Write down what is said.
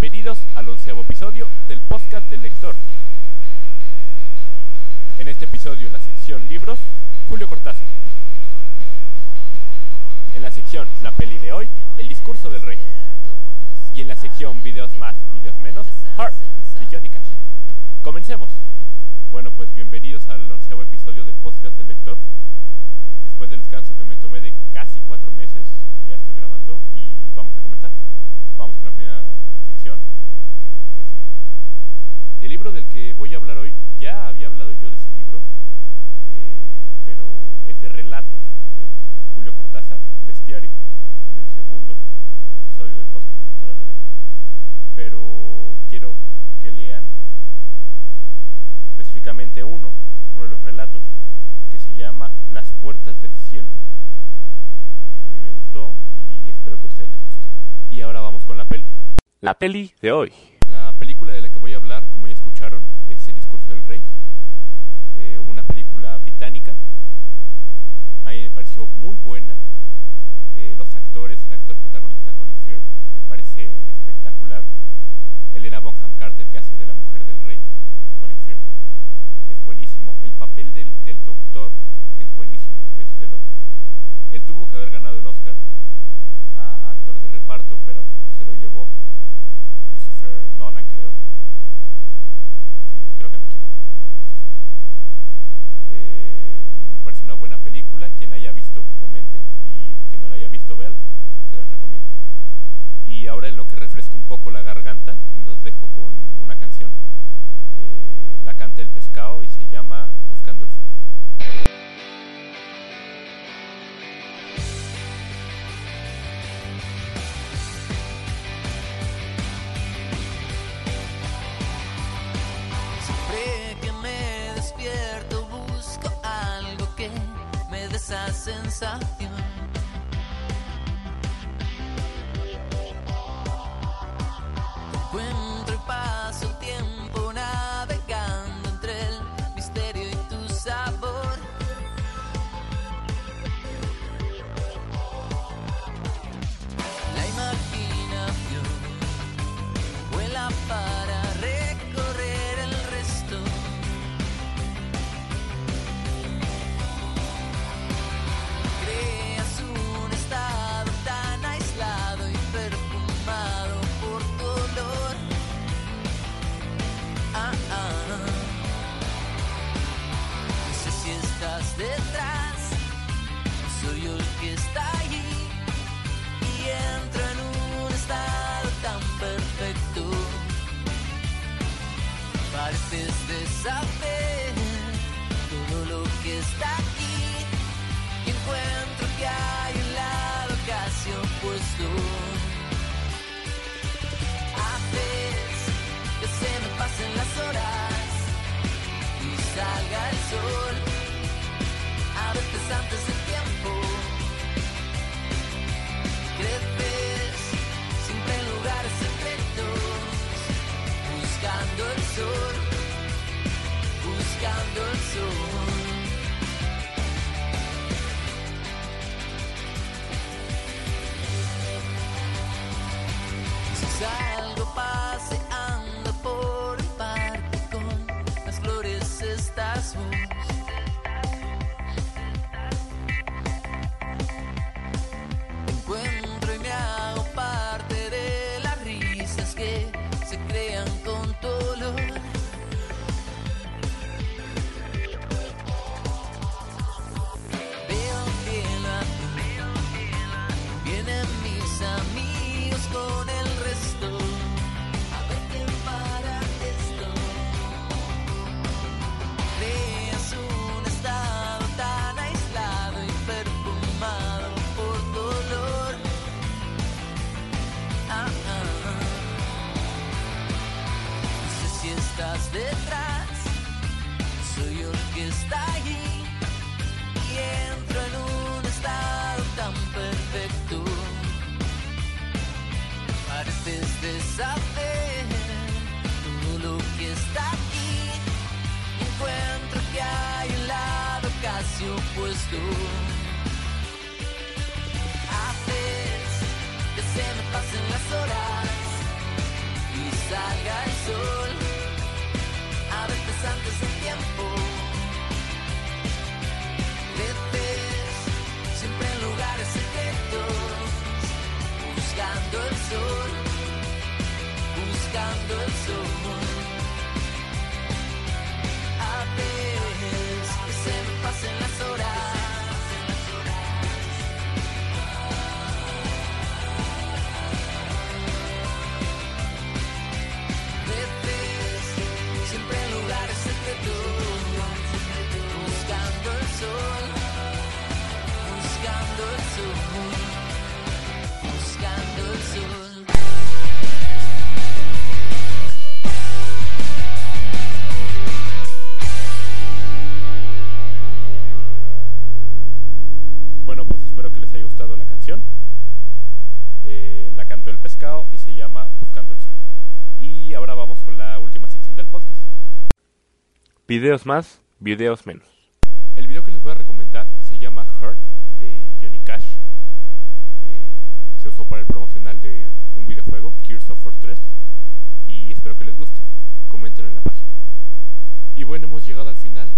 Bienvenidos al onceavo episodio del podcast del lector. En este episodio, en la sección libros, Julio Cortázar. En la sección La peli de hoy, El discurso del rey. Y en la sección Videos más, videos menos, Heart de Johnny Cash. Comencemos. Bueno, pues bienvenidos al onceavo episodio del podcast del lector. Después del descanso que me tomé de casi cuatro meses, ya estoy grabando y vamos a comenzar. Vamos con la primera sección, eh, que es libros. El libro del que voy a hablar hoy, ya había hablado yo de ese libro, eh, pero es de relatos de, Julio Cortázar, Bestiario, en el segundo episodio del podcast hablé de. Pero quiero que lean específicamente uno, uno de los relatos, que se llama Las puertas del cielo. Eh, a mí me gustó y espero que a ustedes les guste. Y ahora vamos con la peli. La peli de hoy. La película de la que voy a hablar, como ya escucharon, es El discurso del rey. Eh, una película británica. A mí me pareció muy buena. Eh, los actores, el actor protagonista Colin Firth, me parece espectacular. Elena Bonham Carter, que hace de la mujer danza. Detrás, soy yo el que está allí y entro en un estado tan perfecto. Pareces de saber todo lo que está aquí y encuentro que hay un lado casi opuesto. Buscando el sol. Que está allí y entro en un estado tan perfecto. Pareces de saber todo lo que está aquí. Encuentro que hay un lado casi opuesto. Buscando el sol. Pues espero que les haya gustado la canción. Eh, la cantó el pescado y se llama Buscando el Sol. Y ahora vamos con la última sección del podcast. Videos más, videos menos. El video que les voy a recomendar se llama Hurt de Johnny Cash. Eh, se usó para el promocional de un videojuego, Gears of War 3. Y espero que les guste. Comenten en la página. Y bueno, hemos llegado al final